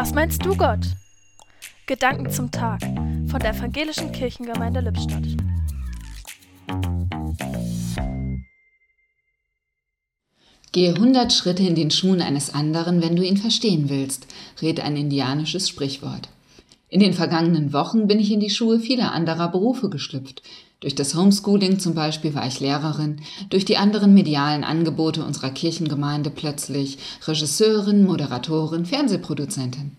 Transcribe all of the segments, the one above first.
Was meinst du, Gott? Gedanken zum Tag von der Evangelischen Kirchengemeinde Lippstadt. Gehe hundert Schritte in den Schuhen eines anderen, wenn du ihn verstehen willst, rät ein indianisches Sprichwort. In den vergangenen Wochen bin ich in die Schuhe vieler anderer Berufe geschlüpft. Durch das Homeschooling zum Beispiel war ich Lehrerin, durch die anderen medialen Angebote unserer Kirchengemeinde plötzlich Regisseurin, Moderatorin, Fernsehproduzentin.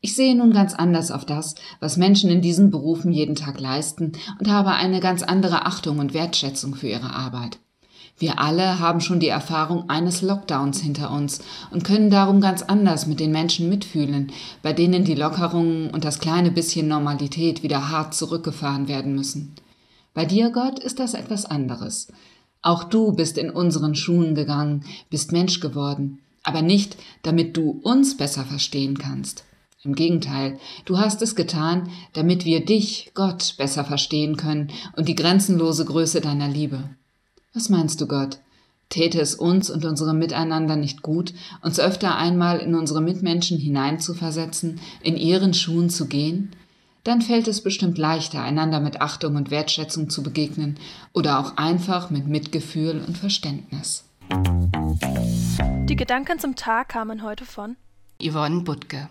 Ich sehe nun ganz anders auf das, was Menschen in diesen Berufen jeden Tag leisten und habe eine ganz andere Achtung und Wertschätzung für ihre Arbeit. Wir alle haben schon die Erfahrung eines Lockdowns hinter uns und können darum ganz anders mit den Menschen mitfühlen, bei denen die Lockerungen und das kleine bisschen Normalität wieder hart zurückgefahren werden müssen. Bei dir, Gott, ist das etwas anderes. Auch du bist in unseren Schuhen gegangen, bist Mensch geworden, aber nicht, damit du uns besser verstehen kannst. Im Gegenteil, du hast es getan, damit wir dich, Gott, besser verstehen können und die grenzenlose Größe deiner Liebe. Was meinst du, Gott? Täte es uns und unserem Miteinander nicht gut, uns öfter einmal in unsere Mitmenschen hineinzuversetzen, in ihren Schuhen zu gehen? Dann fällt es bestimmt leichter, einander mit Achtung und Wertschätzung zu begegnen oder auch einfach mit Mitgefühl und Verständnis. Die Gedanken zum Tag kamen heute von Yvonne Butke.